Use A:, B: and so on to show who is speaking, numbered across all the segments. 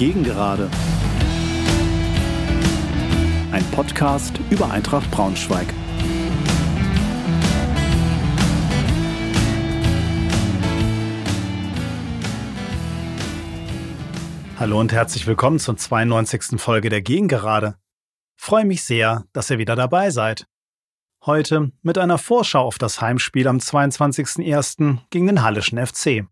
A: Gegengerade. Ein Podcast über Eintracht Braunschweig. Hallo und herzlich willkommen zur 92. Folge der Gegengerade. Freue mich sehr, dass ihr wieder dabei seid. Heute mit einer Vorschau auf das Heimspiel am 22.01. gegen den Hallischen FC.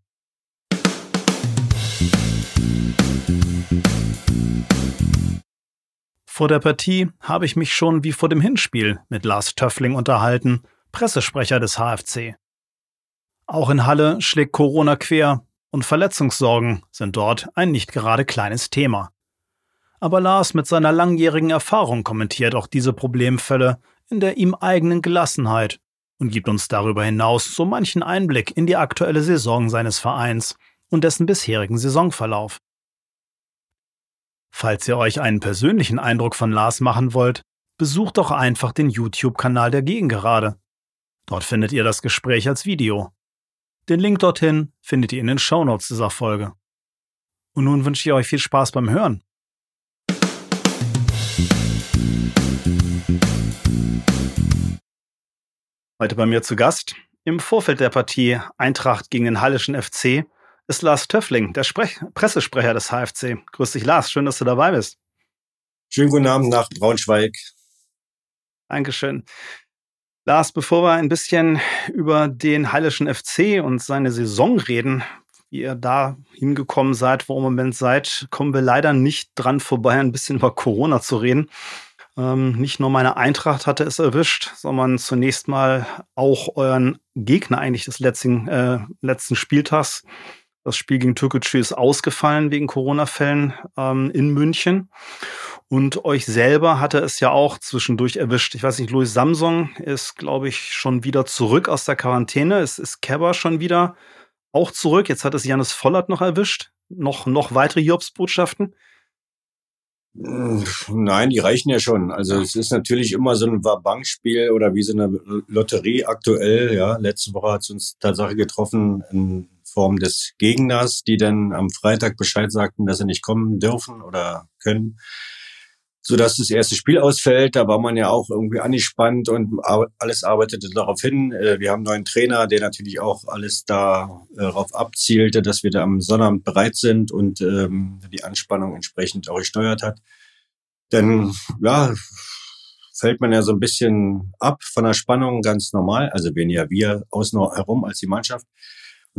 A: Vor der Partie habe ich mich schon wie vor dem Hinspiel mit Lars Töffling unterhalten, Pressesprecher des HFC. Auch in Halle schlägt Corona quer und Verletzungssorgen sind dort ein nicht gerade kleines Thema. Aber Lars mit seiner langjährigen Erfahrung kommentiert auch diese Problemfälle in der ihm eigenen Gelassenheit und gibt uns darüber hinaus so manchen Einblick in die aktuelle Saison seines Vereins und dessen bisherigen Saisonverlauf. Falls ihr euch einen persönlichen Eindruck von Lars machen wollt, besucht doch einfach den YouTube-Kanal der Gegengerade. Dort findet ihr das Gespräch als Video. Den Link dorthin findet ihr in den Shownotes dieser Folge. Und nun wünsche ich euch viel Spaß beim Hören. Heute bei mir zu Gast im Vorfeld der Partie Eintracht gegen den Hallischen FC ist Lars Töffling, der Sprech Pressesprecher des HFC. Grüß dich, Lars. Schön, dass du dabei bist.
B: Schönen guten Abend nach Braunschweig.
A: Dankeschön. Lars, bevor wir ein bisschen über den Hallischen FC und seine Saison reden, wie ihr da hingekommen seid, wo ihr im Moment seid, kommen wir leider nicht dran vorbei, ein bisschen über Corona zu reden. Ähm, nicht nur meine Eintracht hatte es erwischt, sondern zunächst mal auch euren Gegner eigentlich des letzten, äh, letzten Spieltags. Das Spiel gegen Türkgücü ist ausgefallen wegen Corona-Fällen ähm, in München. Und euch selber hatte es ja auch zwischendurch erwischt. Ich weiß nicht, Louis Samsung ist, glaube ich, schon wieder zurück aus der Quarantäne. Es ist Kebber schon wieder auch zurück. Jetzt hat es Janis Vollert noch erwischt. Noch, noch weitere Jobs-Botschaften.
B: Nein, die reichen ja schon. Also es ist natürlich immer so ein Bankspiel oder wie so eine Lotterie aktuell. Ja, letzte Woche hat es uns Tatsache getroffen in Form des Gegners, die dann am Freitag Bescheid sagten, dass sie nicht kommen dürfen oder können, so dass das erste Spiel ausfällt. Da war man ja auch irgendwie angespannt und alles arbeitete darauf hin. Äh, wir haben einen neuen Trainer, der natürlich auch alles darauf abzielte, dass wir da am Sonnabend bereit sind und ähm, die Anspannung entsprechend auch gesteuert hat. Denn ja, fällt man ja so ein bisschen ab von der Spannung, ganz normal. Also weniger wir außen herum als die Mannschaft.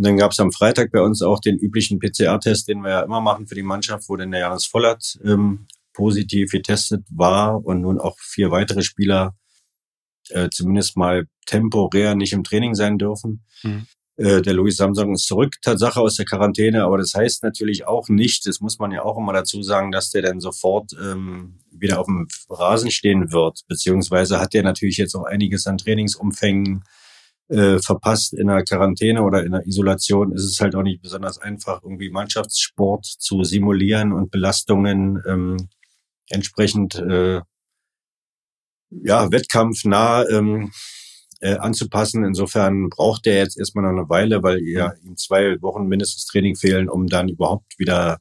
B: Und dann gab es am Freitag bei uns auch den üblichen PCR-Test, den wir ja immer machen für die Mannschaft, wo dann der Janis Vollert ähm, positiv getestet war und nun auch vier weitere Spieler äh, zumindest mal temporär nicht im Training sein dürfen. Mhm. Äh, der Louis Samsung ist zurück, Tatsache aus der Quarantäne, aber das heißt natürlich auch nicht, das muss man ja auch immer dazu sagen, dass der dann sofort ähm, wieder auf dem Rasen stehen wird, beziehungsweise hat der natürlich jetzt auch einiges an Trainingsumfängen äh, verpasst in der Quarantäne oder in der Isolation, ist es halt auch nicht besonders einfach, irgendwie Mannschaftssport zu simulieren und Belastungen ähm, entsprechend äh, ja, wettkampfnah ähm, äh, anzupassen. Insofern braucht der jetzt erstmal noch eine Weile, weil ja ihm zwei Wochen mindestens Training fehlen, um dann überhaupt wieder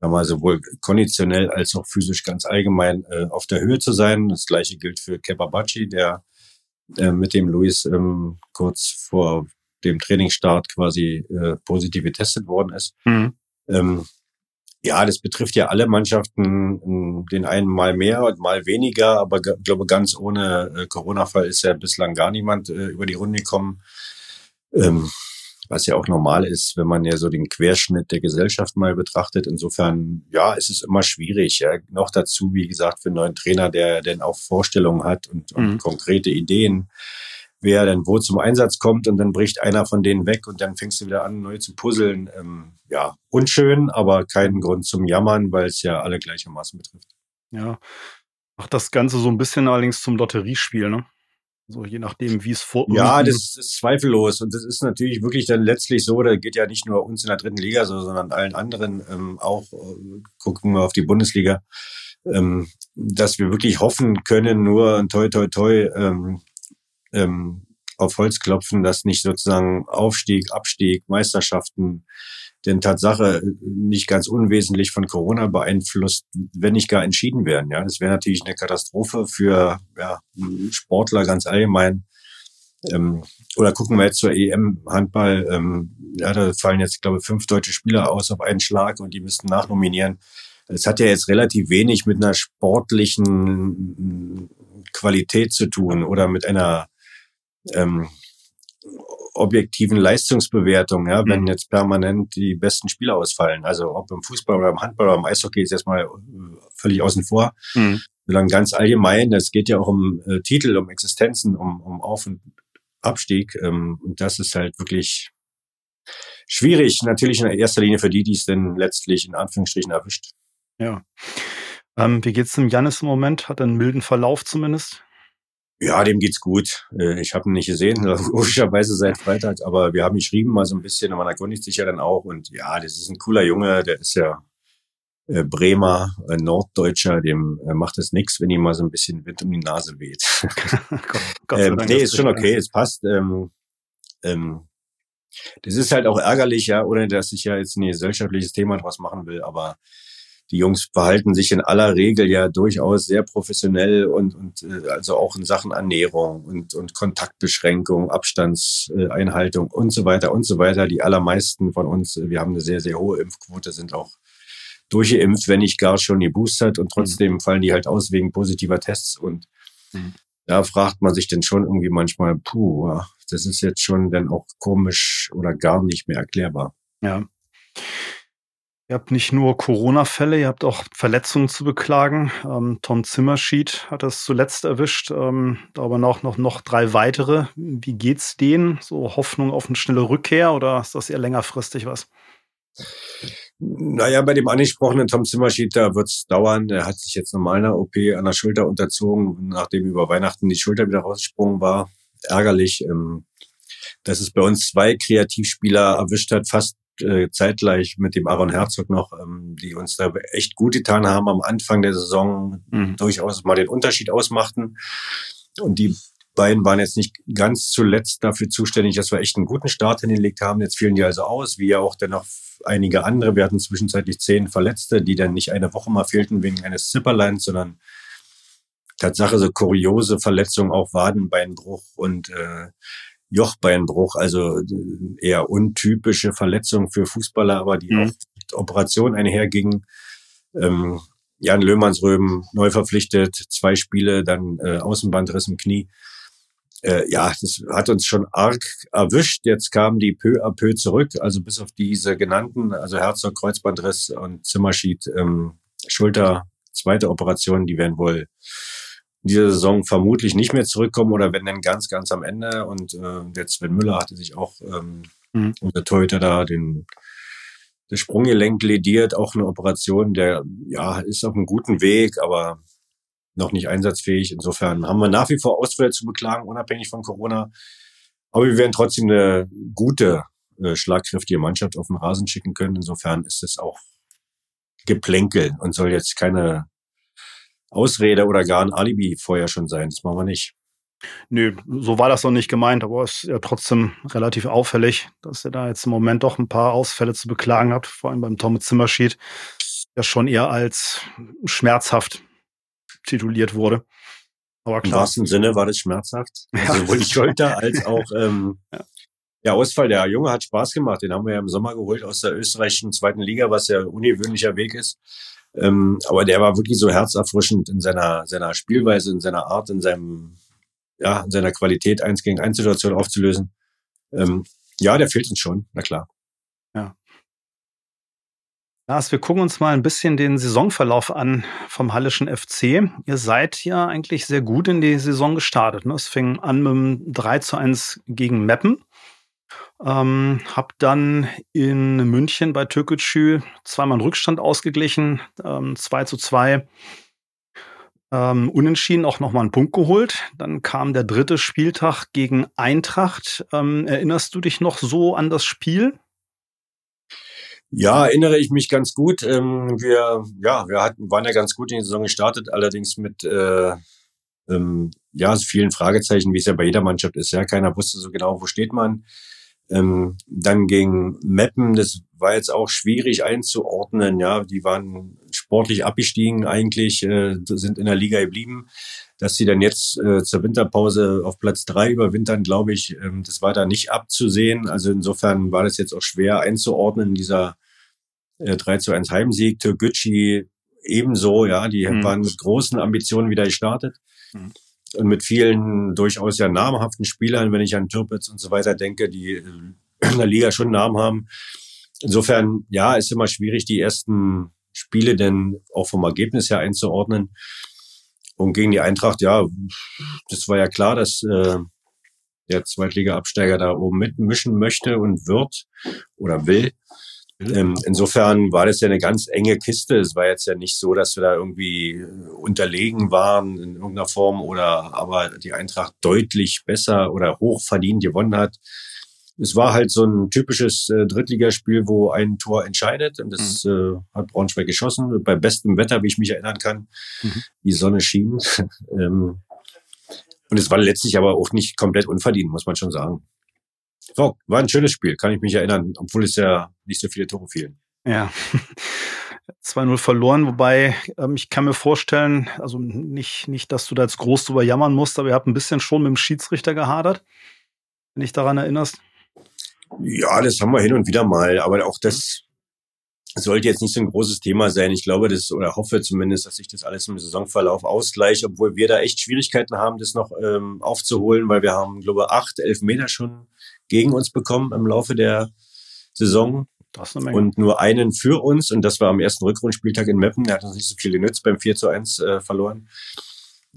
B: mal sowohl konditionell als auch physisch ganz allgemein äh, auf der Höhe zu sein. Das gleiche gilt für Kebabachi, der äh, mit dem Luis ähm, kurz vor dem Trainingsstart quasi äh, positiv getestet worden ist. Mhm. Ähm, ja, das betrifft ja alle Mannschaften, den einen mal mehr und mal weniger, aber ich glaube, ganz ohne äh, Corona-Fall ist ja bislang gar niemand äh, über die Runde gekommen. Ähm, was ja auch normal ist, wenn man ja so den Querschnitt der Gesellschaft mal betrachtet. Insofern, ja, ist es immer schwierig. Ja. Noch dazu, wie gesagt, für einen neuen Trainer, der denn auch Vorstellungen hat und, und mhm. konkrete Ideen, wer denn wo zum Einsatz kommt und dann bricht einer von denen weg und dann fängst du wieder an, neu zu puzzeln. Ähm, ja, unschön, aber keinen Grund zum Jammern, weil es ja alle gleichermaßen betrifft.
A: Ja, macht das Ganze so ein bisschen allerdings zum Lotteriespiel, ne? So je nachdem, wie es vor.
B: Ja, das ist zweifellos. Und das ist natürlich wirklich dann letztlich so, da geht ja nicht nur uns in der dritten Liga so, sondern allen anderen ähm, auch, äh, gucken wir auf die Bundesliga, ähm, dass wir wirklich hoffen können, nur toi toi toi ähm, ähm, auf Holz klopfen, dass nicht sozusagen Aufstieg, Abstieg, Meisterschaften denn Tatsache nicht ganz unwesentlich von Corona beeinflusst, wenn nicht gar entschieden werden. Ja, das wäre natürlich eine Katastrophe für ja, Sportler ganz allgemein. Ähm, oder gucken wir jetzt zur EM Handball. Ähm, ja, da fallen jetzt, glaube ich, fünf deutsche Spieler aus auf einen Schlag und die müssten nachnominieren. Es hat ja jetzt relativ wenig mit einer sportlichen Qualität zu tun oder mit einer ähm, objektiven Leistungsbewertung, ja, wenn mhm. jetzt permanent die besten Spieler ausfallen. Also ob im Fußball oder im Handball oder im Eishockey ist erstmal äh, völlig außen vor. Mhm. Sondern ganz allgemein, es geht ja auch um äh, Titel, um Existenzen, um, um Auf- und Abstieg. Ähm, und das ist halt wirklich schwierig, natürlich in erster Linie für die, die es denn letztlich in Anführungsstrichen erwischt.
A: Ja. Ähm, wie geht's dem Janis im Moment? Hat er einen milden Verlauf zumindest?
B: Ja, dem geht's gut. Äh, ich habe ihn nicht gesehen, logischerweise seit Freitag, aber wir haben geschrieben mal so ein bisschen und man erkundigt sich ja dann auch. Und ja, das ist ein cooler Junge, der ist ja äh, Bremer, äh, Norddeutscher, dem macht es nix, wenn ihm mal so ein bisschen Wind um die Nase weht. Gott, ähm, nee, ist schon okay, es passt. Ähm, ähm, das ist halt auch ärgerlich, ja, ohne dass ich ja jetzt ein gesellschaftliches Thema draus machen will, aber die Jungs verhalten sich in aller Regel ja durchaus sehr professionell und, und äh, also auch in Sachen Ernährung und, und Kontaktbeschränkung, Abstandseinhaltung und so weiter und so weiter. Die allermeisten von uns, wir haben eine sehr, sehr hohe Impfquote, sind auch durchgeimpft, wenn nicht gar schon geboostert und trotzdem mhm. fallen die halt aus wegen positiver Tests und mhm. da fragt man sich dann schon irgendwie manchmal, puh, das ist jetzt schon dann auch komisch oder gar nicht mehr erklärbar.
A: Ja. Ihr habt nicht nur Corona-Fälle, ihr habt auch Verletzungen zu beklagen. Ähm, Tom Zimmerschied hat das zuletzt erwischt, ähm, aber noch, noch, noch drei weitere. Wie geht's denen? So Hoffnung auf eine schnelle Rückkehr oder ist das eher längerfristig was?
B: Naja, bei dem angesprochenen Tom Zimmerschied, da wird's dauern. Er hat sich jetzt normal einer OP an der Schulter unterzogen, nachdem über Weihnachten die Schulter wieder rausgesprungen war. Ärgerlich, ähm, dass es bei uns zwei Kreativspieler erwischt hat, fast äh, zeitgleich mit dem Aaron Herzog noch, ähm, die uns da echt gut getan haben am Anfang der Saison, mhm. durchaus mal den Unterschied ausmachten. Und die beiden waren jetzt nicht ganz zuletzt dafür zuständig, dass wir echt einen guten Start hingelegt haben. Jetzt fielen die also aus, wie ja auch dennoch einige andere. Wir hatten zwischenzeitlich zehn Verletzte, die dann nicht eine Woche mal fehlten wegen eines Zipperlines, sondern Tatsache so kuriose Verletzungen, auch Wadenbeinbruch und äh, Jochbeinbruch, also äh, eher untypische Verletzung für Fußballer, aber die mhm. auch mit Operation einhergingen. Ähm, Jan Löhmannsröben neu verpflichtet, zwei Spiele, dann äh, Außenbandriss im Knie. Äh, ja, das hat uns schon arg erwischt. Jetzt kamen die peu à peu zurück, also bis auf diese genannten, also Herzog, Kreuzbandriss und Zimmerschied, ähm, Schulter, zweite Operation, die werden wohl dieser Saison vermutlich nicht mehr zurückkommen oder wenn dann ganz, ganz am Ende. Und äh, jetzt Sven Müller hatte sich auch ähm, mhm. unser Torhüter da den das Sprunggelenk lediert, auch eine Operation, der ja ist auf einem guten Weg, aber noch nicht einsatzfähig. Insofern haben wir nach wie vor Ausfälle zu beklagen, unabhängig von Corona. Aber wir werden trotzdem eine gute, äh, schlagkräftige Mannschaft auf den Rasen schicken können. Insofern ist es auch Geplänkel und soll jetzt keine Ausrede oder gar ein Alibi vorher schon sein. Das machen wir nicht.
A: Nö, so war das noch nicht gemeint, aber es ist ja trotzdem relativ auffällig, dass ihr da jetzt im Moment doch ein paar Ausfälle zu beklagen habt, vor allem beim Tom Zimmerschied, der schon eher als schmerzhaft tituliert wurde.
B: Aber klar. Im wahrsten Sinne war das schmerzhaft. Ja. Also sowohl die Schulter als auch ähm, ja. der Ausfall. Der Junge hat Spaß gemacht. Den haben wir ja im Sommer geholt aus der österreichischen zweiten Liga, was ja ein ungewöhnlicher Weg ist. Ähm, aber der war wirklich so herzerfrischend in seiner, seiner Spielweise, in seiner Art, in seinem, ja, in seiner Qualität, eins gegen eins Situation aufzulösen. Ähm, ja, der fehlt uns schon, na klar.
A: Ja. Lars, wir gucken uns mal ein bisschen den Saisonverlauf an vom Hallischen FC. Ihr seid ja eigentlich sehr gut in die Saison gestartet. Ne? Es fing an mit einem 3 zu 1 gegen Meppen. Ähm, hab dann in München bei Türkgücü zweimal einen Rückstand ausgeglichen, ähm, 2 zu 2. Ähm, unentschieden auch nochmal einen Punkt geholt. Dann kam der dritte Spieltag gegen Eintracht. Ähm, erinnerst du dich noch so an das Spiel?
B: Ja, erinnere ich mich ganz gut. Ähm, wir, ja, wir hatten, waren ja ganz gut in die Saison gestartet, allerdings mit äh, ähm, ja, vielen Fragezeichen, wie es ja bei jeder Mannschaft ist. Ja, keiner wusste so genau, wo steht man. Ähm, dann gegen Meppen, das war jetzt auch schwierig einzuordnen. Ja, die waren sportlich abgestiegen eigentlich, äh, sind in der Liga geblieben. Dass sie dann jetzt äh, zur Winterpause auf Platz drei überwintern, glaube ich, ähm, das war da nicht abzusehen. Also insofern war das jetzt auch schwer einzuordnen, dieser äh, 3 zu 1 Heimsieg. Türkgücü ebenso, ja, die mhm. waren mit großen Ambitionen wieder gestartet. Mhm. Und mit vielen durchaus ja namhaften Spielern, wenn ich an Türpitz und so weiter denke, die in der Liga schon Namen haben. Insofern, ja, ist immer schwierig, die ersten Spiele denn auch vom Ergebnis her einzuordnen. Und gegen die Eintracht, ja, das war ja klar, dass äh, der Zweitliga-Absteiger da oben mitmischen möchte und wird oder will. Ähm, insofern war das ja eine ganz enge Kiste. Es war jetzt ja nicht so, dass wir da irgendwie unterlegen waren in irgendeiner Form oder aber die Eintracht deutlich besser oder hochverdient gewonnen hat es war halt so ein typisches äh, Drittligaspiel, wo ein Tor entscheidet. Und das mhm. äh, hat Braunschweig geschossen. Bei bestem Wetter, wie ich mich erinnern kann. Mhm. Die Sonne schien. ähm, und es war letztlich aber auch nicht komplett unverdient, muss man schon sagen. So, war ein schönes Spiel, kann ich mich erinnern, obwohl es ja nicht so viele Tore fielen.
A: Ja. 2-0 verloren, wobei ähm, ich kann mir vorstellen, also nicht, nicht, dass du da jetzt groß drüber jammern musst, aber ihr habt ein bisschen schon mit dem Schiedsrichter gehadert, wenn dich daran erinnerst.
B: Ja, das haben wir hin und wieder mal, aber auch das sollte jetzt nicht so ein großes Thema sein. Ich glaube, das oder hoffe zumindest, dass sich das alles im Saisonverlauf ausgleicht, obwohl wir da echt Schwierigkeiten haben, das noch ähm, aufzuholen, weil wir haben, glaube ich, acht, elf Meter schon gegen uns bekommen im Laufe der Saison. Und nur einen für uns, und das war am ersten Rückrundspieltag in Meppen. Der hat uns nicht so viel genützt, beim 4 zu 1 äh, verloren.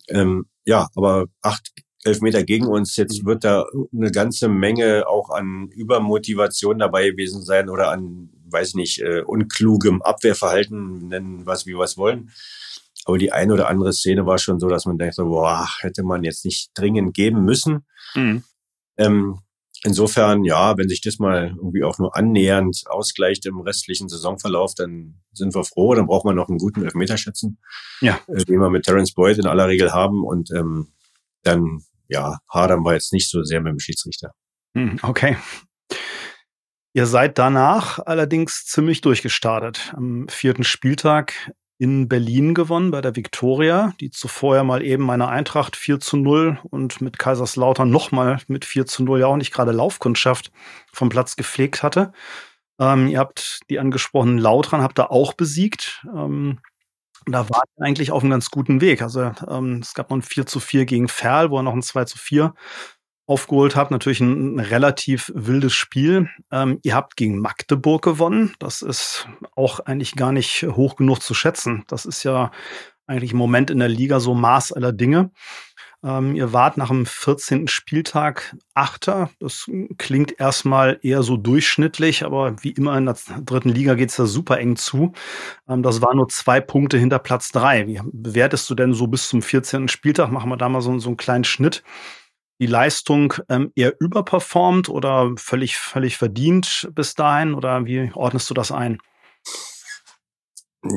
B: Ähm, ja, aber acht Elfmeter gegen uns. Jetzt wird da eine ganze Menge auch an Übermotivation dabei gewesen sein oder an, weiß nicht, äh, unklugem Abwehrverhalten, nennen was wie wir es wollen. Aber die eine oder andere Szene war schon so, dass man denkt, boah, hätte man jetzt nicht dringend geben müssen. Mhm. Ähm, insofern, ja, wenn sich das mal irgendwie auch nur annähernd ausgleicht im restlichen Saisonverlauf, dann sind wir froh. Dann braucht man noch einen guten Elfmeterschützen, ja. äh, den wir mit Terence Boyd in aller Regel haben. Und ähm, dann ja, hadern wir jetzt nicht so sehr mit dem Schiedsrichter.
A: Hm, okay. Ihr seid danach allerdings ziemlich durchgestartet. Am vierten Spieltag in Berlin gewonnen bei der Viktoria, die zuvor ja mal eben meine Eintracht 4 zu 0 und mit Kaiserslautern nochmal mit 4 zu 0 ja auch nicht gerade Laufkundschaft vom Platz gepflegt hatte. Ähm, ihr habt die angesprochenen Lautern, habt ihr auch besiegt. Ähm, da war er eigentlich auf einem ganz guten Weg. Also ähm, es gab noch ein 4 zu 4 gegen Ferl, wo er noch ein 2 zu 4 aufgeholt hat. Natürlich ein, ein relativ wildes Spiel. Ähm, ihr habt gegen Magdeburg gewonnen. Das ist auch eigentlich gar nicht hoch genug zu schätzen. Das ist ja eigentlich im Moment in der Liga so Maß aller Dinge. Ähm, ihr wart nach dem 14. Spieltag Achter. Das klingt erstmal eher so durchschnittlich, aber wie immer in der dritten Liga geht es da super eng zu. Ähm, das war nur zwei Punkte hinter Platz drei. Wie bewertest du denn so bis zum 14. Spieltag? Machen wir da mal so, so einen kleinen Schnitt. Die Leistung ähm, eher überperformt oder völlig, völlig verdient bis dahin? Oder wie ordnest du das ein?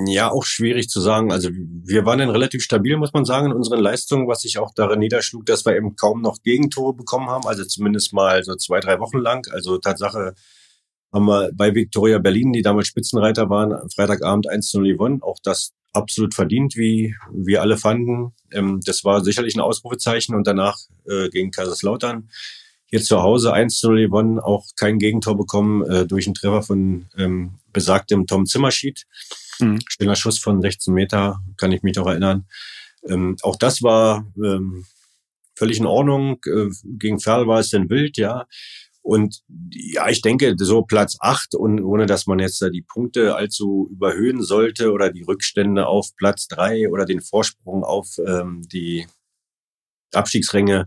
B: Ja, auch schwierig zu sagen. Also wir waren dann relativ stabil, muss man sagen, in unseren Leistungen, was sich auch darin niederschlug, dass wir eben kaum noch Gegentore bekommen haben, also zumindest mal so zwei, drei Wochen lang. Also Tatsache haben wir bei Victoria Berlin, die damals Spitzenreiter waren, Freitagabend 1 zu 0 gewonnen. Auch das absolut verdient, wie wir alle fanden. Ähm, das war sicherlich ein Ausrufezeichen und danach äh, gegen Kaiserslautern. Hier zu Hause 1 zu 0 gewonnen, auch kein Gegentor bekommen äh, durch einen Treffer von ähm, besagtem Tom Zimmerschied. Mhm. Schneller Schuss von 16 Meter, kann ich mich noch erinnern. Ähm, auch das war ähm, völlig in Ordnung. Äh, gegen Ferl war es denn wild, ja. Und ja, ich denke, so Platz acht und ohne dass man jetzt da die Punkte allzu überhöhen sollte oder die Rückstände auf Platz drei oder den Vorsprung auf ähm, die Abstiegsränge,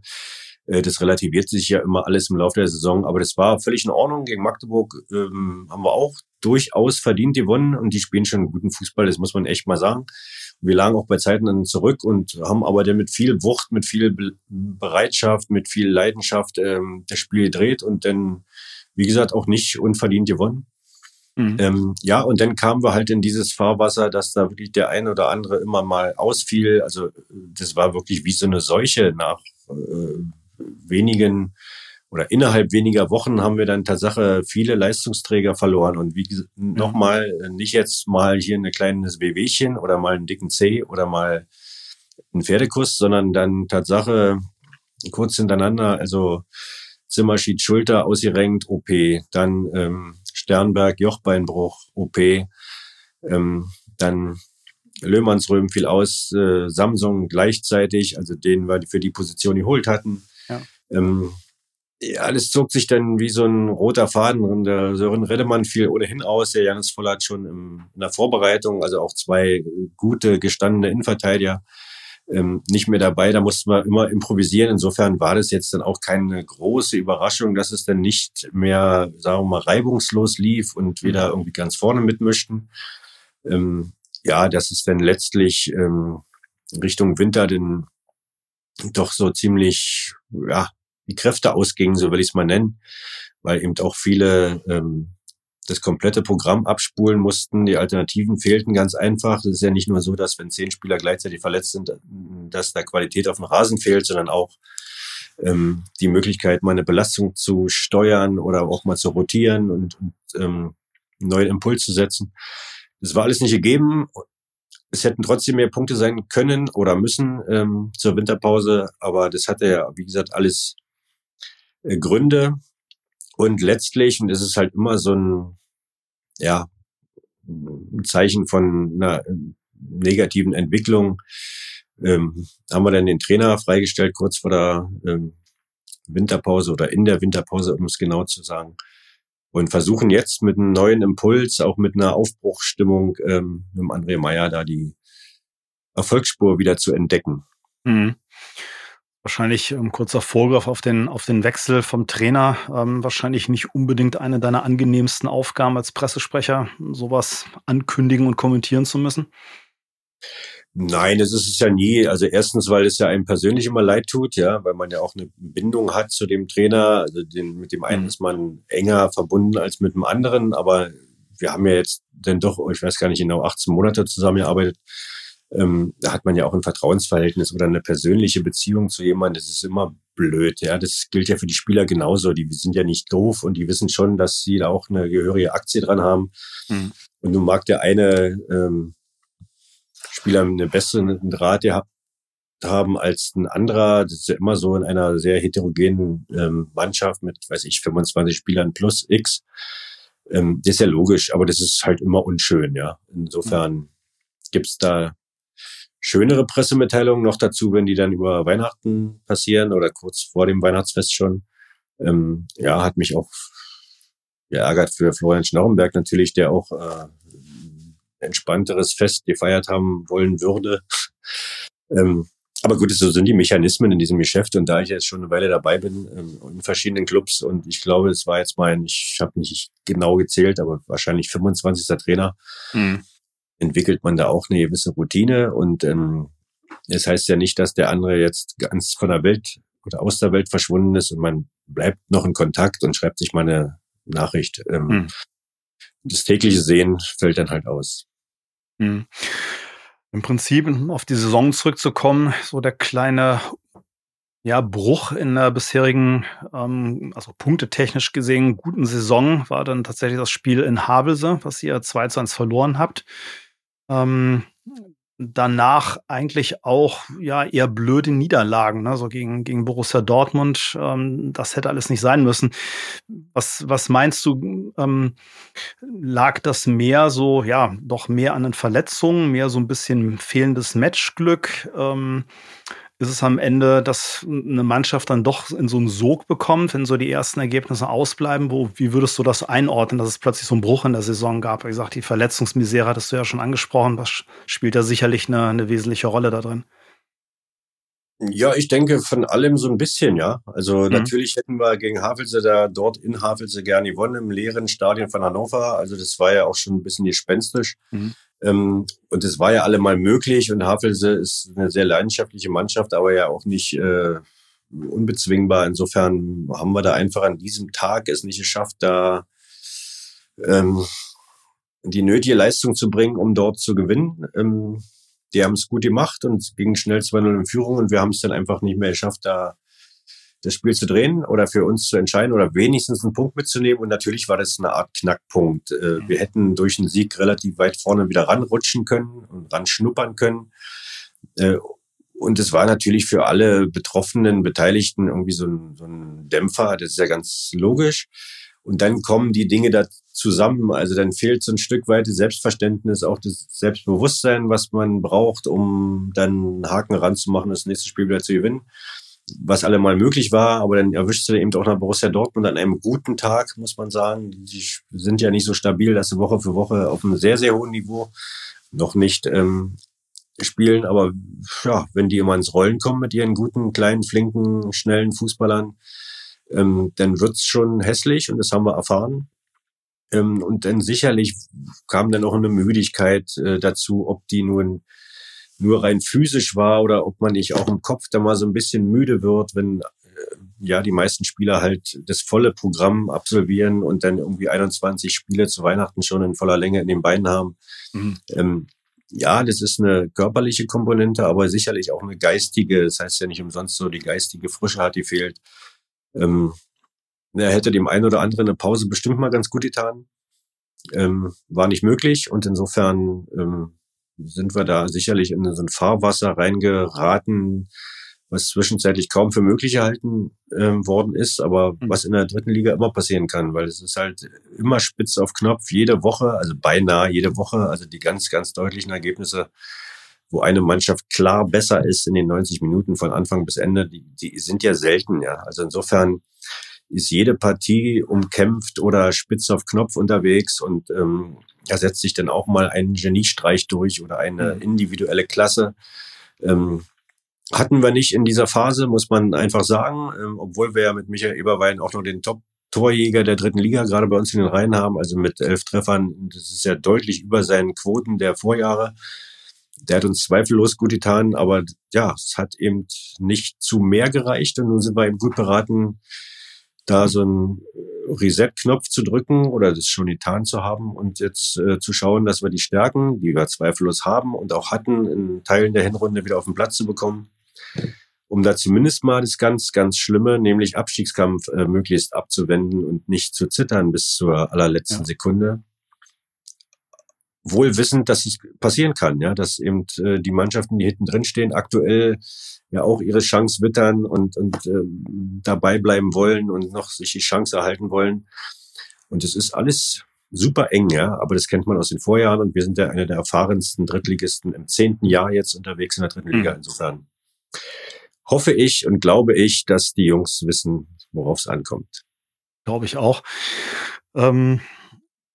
B: das relativiert sich ja immer alles im Laufe der Saison. Aber das war völlig in Ordnung. Gegen Magdeburg ähm, haben wir auch durchaus verdient gewonnen und die spielen schon guten Fußball, das muss man echt mal sagen. Wir lagen auch bei Zeiten dann zurück und haben aber dann mit viel Wucht, mit viel Bereitschaft, mit viel Leidenschaft ähm, das Spiel gedreht und dann, wie gesagt, auch nicht unverdient gewonnen. Mhm. Ähm, ja, und dann kamen wir halt in dieses Fahrwasser, dass da wirklich der eine oder andere immer mal ausfiel. Also das war wirklich wie so eine Seuche nach äh, wenigen oder innerhalb weniger Wochen haben wir dann Tatsache viele Leistungsträger verloren. Und wie mhm. nochmal, nicht jetzt mal hier ein kleines Wehwehchen oder mal einen dicken C oder mal einen Pferdekuss, sondern dann Tatsache kurz hintereinander, also Zimmerschied Schulter ausgerenkt, OP, dann ähm, Sternberg Jochbeinbruch, OP, ähm, dann Löhmannsröhm fiel aus, äh, Samsung gleichzeitig, also den wir für die Position geholt hatten. Ja. Ähm, ja, alles zog sich dann wie so ein roter Faden. Der Sören Redemann fiel ohnehin aus. Der Janis Vollert schon im, in der Vorbereitung, also auch zwei gute, gestandene Innenverteidiger, ähm, nicht mehr dabei. Da mussten wir immer improvisieren. Insofern war das jetzt dann auch keine große Überraschung, dass es dann nicht mehr, sagen wir mal, reibungslos lief und wir da irgendwie ganz vorne mitmischten. Ähm, ja, dass es dann letztlich ähm, Richtung Winter den doch so ziemlich, ja, die Kräfte ausgingen, so will ich es mal nennen, weil eben auch viele ähm, das komplette Programm abspulen mussten. Die Alternativen fehlten ganz einfach. Es ist ja nicht nur so, dass wenn zehn Spieler gleichzeitig verletzt sind, dass da Qualität auf dem Rasen fehlt, sondern auch ähm, die Möglichkeit, mal eine Belastung zu steuern oder auch mal zu rotieren und, und ähm, einen neuen Impuls zu setzen. Das war alles nicht gegeben. Es hätten trotzdem mehr Punkte sein können oder müssen ähm, zur Winterpause, aber das hatte ja, wie gesagt, alles äh, Gründe. Und letztlich, und es ist halt immer so ein, ja, ein Zeichen von einer negativen Entwicklung, ähm, haben wir dann den Trainer freigestellt kurz vor der ähm, Winterpause oder in der Winterpause, um es genau zu sagen. Und versuchen jetzt mit einem neuen Impuls, auch mit einer Aufbruchsstimmung ähm, mit André Meyer da die Erfolgsspur wieder zu entdecken. Mhm.
A: Wahrscheinlich ähm, kurzer Vorgriff auf den, auf den Wechsel vom Trainer. Ähm, wahrscheinlich nicht unbedingt eine deiner angenehmsten Aufgaben als Pressesprecher, sowas ankündigen und kommentieren zu müssen.
B: Nein, das ist es ja nie. Also erstens, weil es ja einem persönlich immer leid tut, ja, weil man ja auch eine Bindung hat zu dem Trainer. Also den, mit dem einen mhm. ist man enger verbunden als mit dem anderen, aber wir haben ja jetzt denn doch, ich weiß gar nicht genau, 18 Monate zusammengearbeitet ähm, da hat man ja auch ein Vertrauensverhältnis oder eine persönliche Beziehung zu jemandem. Das ist immer blöd. Ja, das gilt ja für die Spieler genauso. Die sind ja nicht doof und die wissen schon, dass sie da auch eine gehörige Aktie dran haben. Mhm. Und nun mag der eine ähm, Spieler eine bessere Draht gehabt haben als ein anderer. Das ist ja immer so in einer sehr heterogenen ähm, Mannschaft mit, weiß ich, 25 Spielern plus X. Ähm, das ist ja logisch, aber das ist halt immer unschön, ja. Insofern mhm. gibt's da schönere Pressemitteilungen noch dazu, wenn die dann über Weihnachten passieren oder kurz vor dem Weihnachtsfest schon. Ähm, ja, hat mich auch geärgert für Florian Schnaurenberg natürlich, der auch äh, entspannteres Fest gefeiert haben wollen würde. ähm, aber gut, so sind die Mechanismen in diesem Geschäft und da ich jetzt schon eine Weile dabei bin ähm, in verschiedenen Clubs und ich glaube, es war jetzt mein, ich habe nicht genau gezählt, aber wahrscheinlich 25. Trainer. Mhm entwickelt man da auch eine gewisse Routine und ähm, es heißt ja nicht, dass der andere jetzt ganz von der Welt oder aus der Welt verschwunden ist und man bleibt noch in Kontakt und schreibt sich mal eine Nachricht. Ähm, hm. Das tägliche Sehen fällt dann halt aus. Hm.
A: Im Prinzip, um auf die Saison zurückzukommen, so der kleine ja, Bruch in der bisherigen, ähm, also punktetechnisch gesehen, guten Saison war dann tatsächlich das Spiel in Havelse, was ihr 2 zu 1 verloren habt. Ähm, danach eigentlich auch ja eher blöde Niederlagen, ne? so gegen, gegen Borussia Dortmund. Ähm, das hätte alles nicht sein müssen. Was, was meinst du, ähm, lag das mehr so, ja, doch mehr an den Verletzungen, mehr so ein bisschen fehlendes Matchglück? Ähm, ist es am Ende, dass eine Mannschaft dann doch in so einen Sog bekommt, wenn so die ersten Ergebnisse ausbleiben? Wo, wie würdest du das einordnen, dass es plötzlich so einen Bruch in der Saison gab? Wie gesagt, die Verletzungsmisere hattest du ja schon angesprochen. Das spielt ja sicherlich eine, eine wesentliche Rolle da drin.
B: Ja, ich denke von allem so ein bisschen, ja. Also mhm. natürlich hätten wir gegen Havelse da dort in Havelse gerne gewonnen im leeren Stadion von Hannover. Also das war ja auch schon ein bisschen gespenstisch. Mhm. Ähm, und es war ja allemal möglich und Havelse ist eine sehr leidenschaftliche Mannschaft, aber ja auch nicht äh, unbezwingbar. Insofern haben wir da einfach an diesem Tag es nicht geschafft, da ähm, die nötige Leistung zu bringen, um dort zu gewinnen. Ähm, die haben es gut gemacht und es ging schnell 2-0 in Führung und wir haben es dann einfach nicht mehr geschafft, da das Spiel zu drehen oder für uns zu entscheiden oder wenigstens einen Punkt mitzunehmen. Und natürlich war das eine Art Knackpunkt. Äh, wir hätten durch einen Sieg relativ weit vorne wieder ranrutschen können und ranschnuppern können. Äh, und es war natürlich für alle betroffenen Beteiligten irgendwie so ein, so ein Dämpfer. Das ist ja ganz logisch. Und dann kommen die Dinge da zusammen. Also dann fehlt so ein Stück weit das Selbstverständnis, auch das Selbstbewusstsein, was man braucht, um dann einen Haken ranzumachen, das nächste Spiel wieder zu gewinnen. Was alle mal möglich war, aber dann erwischt sie eben auch nach Borussia Dortmund an einem guten Tag, muss man sagen. Die sind ja nicht so stabil, dass sie Woche für Woche auf einem sehr, sehr hohen Niveau noch nicht ähm, spielen. Aber ja, wenn die immer ins Rollen kommen mit ihren guten, kleinen, flinken, schnellen Fußballern, ähm, dann wird's schon hässlich und das haben wir erfahren. Ähm, und dann sicherlich kam dann auch eine Müdigkeit äh, dazu, ob die nun nur rein physisch war oder ob man nicht auch im Kopf da mal so ein bisschen müde wird, wenn äh, ja die meisten Spieler halt das volle Programm absolvieren und dann irgendwie 21 Spiele zu Weihnachten schon in voller Länge in den Beinen haben. Mhm. Ähm, ja, das ist eine körperliche Komponente, aber sicherlich auch eine geistige. Das heißt ja nicht umsonst so, die geistige Frische hat, die fehlt. Ähm, er hätte dem einen oder anderen eine Pause bestimmt mal ganz gut getan. Ähm, war nicht möglich und insofern ähm, sind wir da sicherlich in so ein Fahrwasser reingeraten, was zwischenzeitlich kaum für möglich gehalten ähm, worden ist, aber mhm. was in der dritten Liga immer passieren kann, weil es ist halt immer spitz auf Knopf, jede Woche, also beinahe jede Woche, also die ganz, ganz deutlichen Ergebnisse, wo eine Mannschaft klar besser ist in den 90 Minuten von Anfang bis Ende, die, die sind ja selten, ja. Also insofern ist jede Partie umkämpft oder spitz auf Knopf unterwegs und ähm, da setzt sich dann auch mal ein Geniestreich durch oder eine mhm. individuelle Klasse. Ähm, hatten wir nicht in dieser Phase, muss man einfach sagen, ähm, obwohl wir ja mit Michael Eberwein auch noch den Top Torjäger der dritten Liga gerade bei uns in den Reihen haben, also mit elf Treffern. Das ist ja deutlich über seinen Quoten der Vorjahre. Der hat uns zweifellos gut getan, aber ja, es hat eben nicht zu mehr gereicht und nun sind wir eben gut beraten, da so einen Reset-Knopf zu drücken oder das schon getan zu haben und jetzt äh, zu schauen, dass wir die Stärken, die wir zweifellos haben und auch hatten, in Teilen der Hinrunde wieder auf den Platz zu bekommen, um da zumindest mal das ganz, ganz Schlimme, nämlich Abstiegskampf, äh, möglichst abzuwenden und nicht zu zittern bis zur allerletzten ja. Sekunde wohl wissend, dass es passieren kann, ja, dass eben äh, die Mannschaften, die hinten drin stehen, aktuell ja auch ihre Chance wittern und, und äh, dabei bleiben wollen und noch sich die Chance erhalten wollen. Und es ist alles super eng, ja, aber das kennt man aus den Vorjahren und wir sind ja einer der erfahrensten Drittligisten im zehnten Jahr jetzt unterwegs in der dritten Liga. Mhm. Insofern hoffe ich und glaube ich, dass die Jungs wissen, worauf es ankommt.
A: Glaube ich auch. Ähm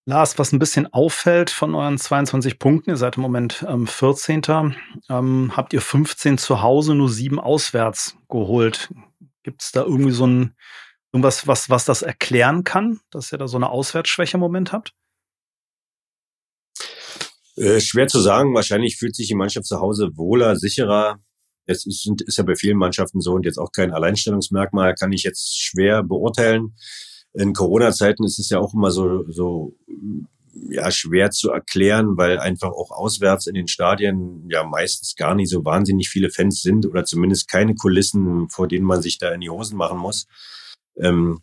A: Lars, was ein bisschen auffällt von euren 22 Punkten, ihr seid im Moment ähm, 14. Ähm, habt ihr 15 zu Hause, nur sieben auswärts geholt. Gibt es da irgendwie so ein irgendwas, was, was das erklären kann, dass ihr da so eine Auswärtsschwäche im Moment habt?
B: Äh, schwer zu sagen. Wahrscheinlich fühlt sich die Mannschaft zu Hause wohler, sicherer. Es ist, ist ja bei vielen Mannschaften so und jetzt auch kein Alleinstellungsmerkmal, kann ich jetzt schwer beurteilen in Corona-Zeiten ist es ja auch immer so, so ja, schwer zu erklären, weil einfach auch auswärts in den Stadien ja meistens gar nicht so wahnsinnig viele Fans sind oder zumindest keine Kulissen, vor denen man sich da in die Hosen machen muss. Ähm,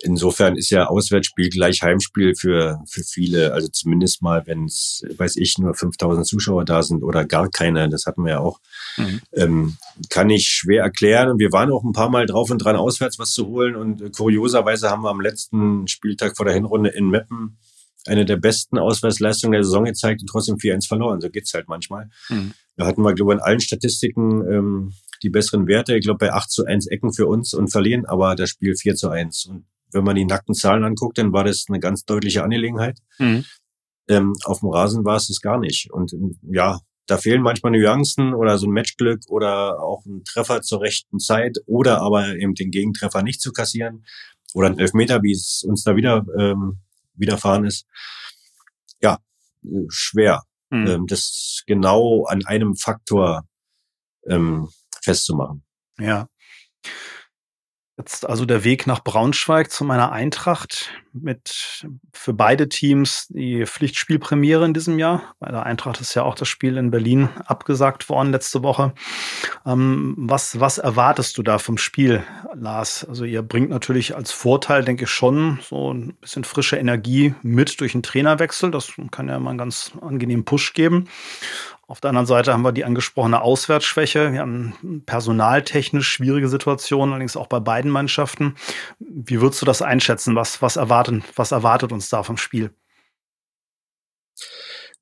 B: insofern ist ja Auswärtsspiel gleich Heimspiel für, für viele. Also zumindest mal, wenn es, weiß ich, nur 5000 Zuschauer da sind oder gar keine. Das hatten wir ja auch. Mhm. Ähm, kann ich schwer erklären. Und wir waren auch ein paar Mal drauf und dran, auswärts was zu holen. Und äh, kurioserweise haben wir am letzten Spieltag vor der Hinrunde in Meppen eine der besten Auswärtsleistungen der Saison gezeigt und trotzdem 4-1 verloren. So geht's halt manchmal. Mhm. Da hatten wir, glaube ich, in allen Statistiken ähm, die besseren Werte. Ich glaube, bei 8 zu 1 Ecken für uns und verlieren aber das Spiel 4 zu 1. Und wenn man die nackten Zahlen anguckt, dann war das eine ganz deutliche Angelegenheit. Mhm. Ähm, auf dem Rasen war es das gar nicht. Und ja, da fehlen manchmal Nuancen oder so ein Matchglück oder auch ein Treffer zur rechten Zeit oder aber eben den Gegentreffer nicht zu kassieren oder ein Elfmeter, wie es uns da wieder ähm, widerfahren ist. Ja, schwer, mhm. ähm, das genau an einem Faktor ähm, festzumachen.
A: Ja. Jetzt also der Weg nach Braunschweig zu meiner Eintracht mit für beide Teams die Pflichtspielpremiere in diesem Jahr. Bei der Eintracht ist ja auch das Spiel in Berlin abgesagt worden letzte Woche. Ähm, was, was erwartest du da vom Spiel, Lars? Also ihr bringt natürlich als Vorteil, denke ich, schon so ein bisschen frische Energie mit durch den Trainerwechsel. Das kann ja mal einen ganz angenehmen Push geben. Auf der anderen Seite haben wir die angesprochene Auswärtsschwäche. Wir haben personaltechnisch schwierige Situationen, allerdings auch bei beiden Mannschaften. Wie würdest du das einschätzen? Was, was, erwarten, was erwartet uns da vom Spiel?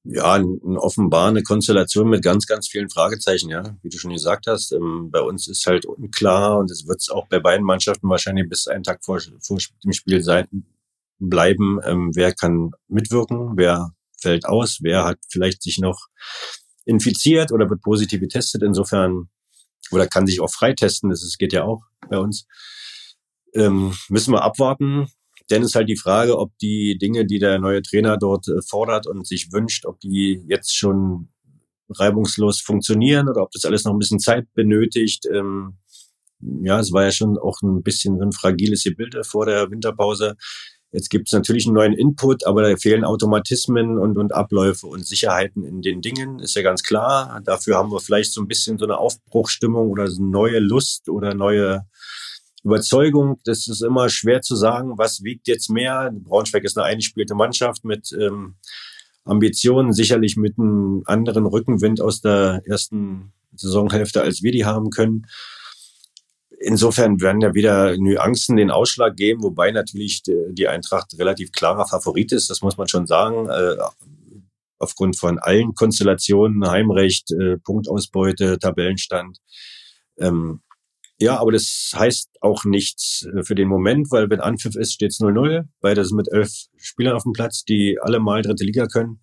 B: Ja, offenbar eine Konstellation mit ganz, ganz vielen Fragezeichen, ja, wie du schon gesagt hast. Ähm, bei uns ist halt unklar und es wird es auch bei beiden Mannschaften wahrscheinlich bis einen Tag vor, vor dem Spiel sein, bleiben. Ähm, wer kann mitwirken? Wer fällt aus? Wer hat vielleicht sich noch infiziert oder wird positiv getestet. Insofern, oder kann sich auch freitesten, das geht ja auch bei uns. Ähm, müssen wir abwarten. Denn ist halt die Frage, ob die Dinge, die der neue Trainer dort äh, fordert und sich wünscht, ob die jetzt schon reibungslos funktionieren oder ob das alles noch ein bisschen Zeit benötigt. Ähm, ja, es war ja schon auch ein bisschen so ein fragiles Gebilde vor der Winterpause. Jetzt gibt es natürlich einen neuen Input, aber da fehlen Automatismen und, und Abläufe und Sicherheiten in den Dingen, ist ja ganz klar. Dafür haben wir vielleicht so ein bisschen so eine Aufbruchstimmung oder so eine neue Lust oder neue Überzeugung. Das ist immer schwer zu sagen, was wiegt jetzt mehr. Braunschweig ist eine eingespielte Mannschaft mit ähm, Ambitionen, sicherlich mit einem anderen Rückenwind aus der ersten Saisonhälfte, als wir die haben können insofern werden ja wieder Nuancen den Ausschlag geben, wobei natürlich die Eintracht relativ klarer Favorit ist, das muss man schon sagen. Äh, aufgrund von allen Konstellationen, Heimrecht, äh, Punktausbeute, Tabellenstand. Ähm, ja, aber das heißt auch nichts äh, für den Moment, weil wenn Anpfiff ist, steht es 0-0. Beide sind mit elf Spielern auf dem Platz, die alle mal dritte Liga können.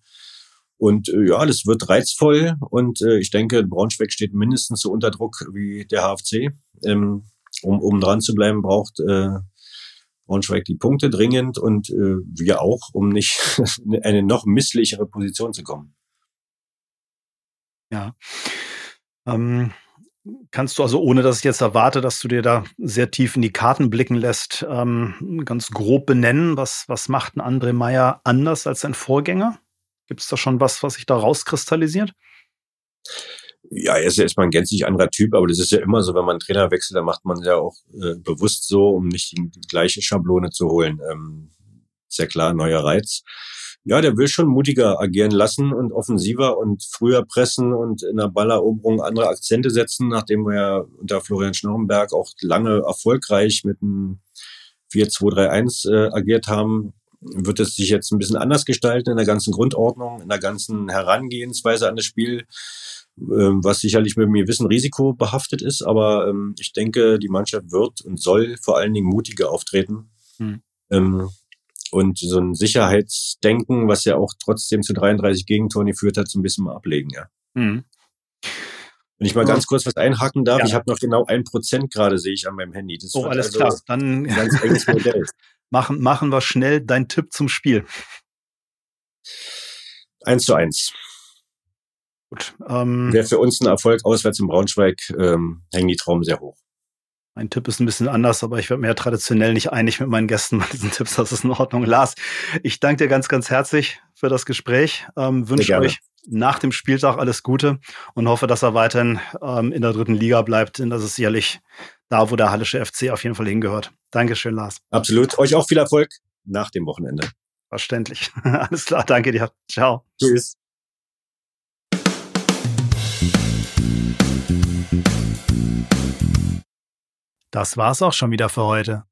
B: Und äh, ja, das wird reizvoll und äh, ich denke, Braunschweig steht mindestens so unter Druck wie der HFC. Ähm, um, um dran zu bleiben, braucht äh, Braunschweig die Punkte dringend und äh, wir auch, um nicht in eine noch misslichere Position zu kommen.
A: Ja. Ähm, kannst du also, ohne dass ich jetzt erwarte, dass du dir da sehr tief in die Karten blicken lässt, ähm, ganz grob benennen, was, was macht ein André Meyer anders als sein Vorgänger? Gibt es da schon was, was sich da rauskristallisiert?
B: Ja, er ist ja erstmal ein gänzlich anderer Typ, aber das ist ja immer so, wenn man einen Trainer wechselt, dann macht man ja auch äh, bewusst so, um nicht die, die gleiche Schablone zu holen. Ähm, ist ja klar, neuer Reiz. Ja, der will schon mutiger agieren lassen und offensiver und früher pressen und in der Balleroberung andere Akzente setzen, nachdem wir ja unter Florian Schnorrenberg auch lange erfolgreich mit einem 4-2-3-1 äh, agiert haben wird es sich jetzt ein bisschen anders gestalten in der ganzen Grundordnung, in der ganzen Herangehensweise an das Spiel, ähm, was sicherlich mit einem gewissen Risiko behaftet ist. Aber ähm, ich denke, die Mannschaft wird und soll vor allen Dingen mutiger auftreten. Hm. Ähm, und so ein Sicherheitsdenken, was ja auch trotzdem zu 33 Gegentoren geführt hat, so ein bisschen mal ablegen, ja. Hm. Wenn ich mal ganz kurz was einhaken darf, ja. ich habe noch genau ein Prozent gerade, sehe ich an meinem Handy.
A: Das oh, alles also klar. Dann ein ganz enges Modell. Machen, machen wir schnell dein Tipp zum Spiel.
B: Eins zu eins. Gut. Ähm, Wäre für uns ein Erfolg auswärts in Braunschweig, ähm, hängen die Traumen sehr hoch.
A: Mein Tipp ist ein bisschen anders, aber ich werde mir ja traditionell nicht einig mit meinen Gästen bei diesen Tipps. Das ist in Ordnung. Lars, ich danke dir ganz, ganz herzlich für das Gespräch. Ähm, wünsche euch nach dem Spieltag alles Gute und hoffe, dass er weiterhin ähm, in der dritten Liga bleibt, denn das ist sicherlich da, wo der Hallische FC auf jeden Fall hingehört. Dankeschön, Lars.
B: Absolut. Euch auch viel Erfolg nach dem Wochenende.
A: Verständlich. alles klar. Danke dir. Ciao.
B: Tschüss.
A: Das war's auch schon wieder für heute.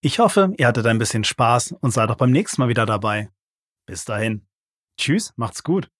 A: Ich hoffe, ihr hattet ein bisschen Spaß und seid auch beim nächsten Mal wieder dabei. Bis dahin. Tschüss, macht's gut.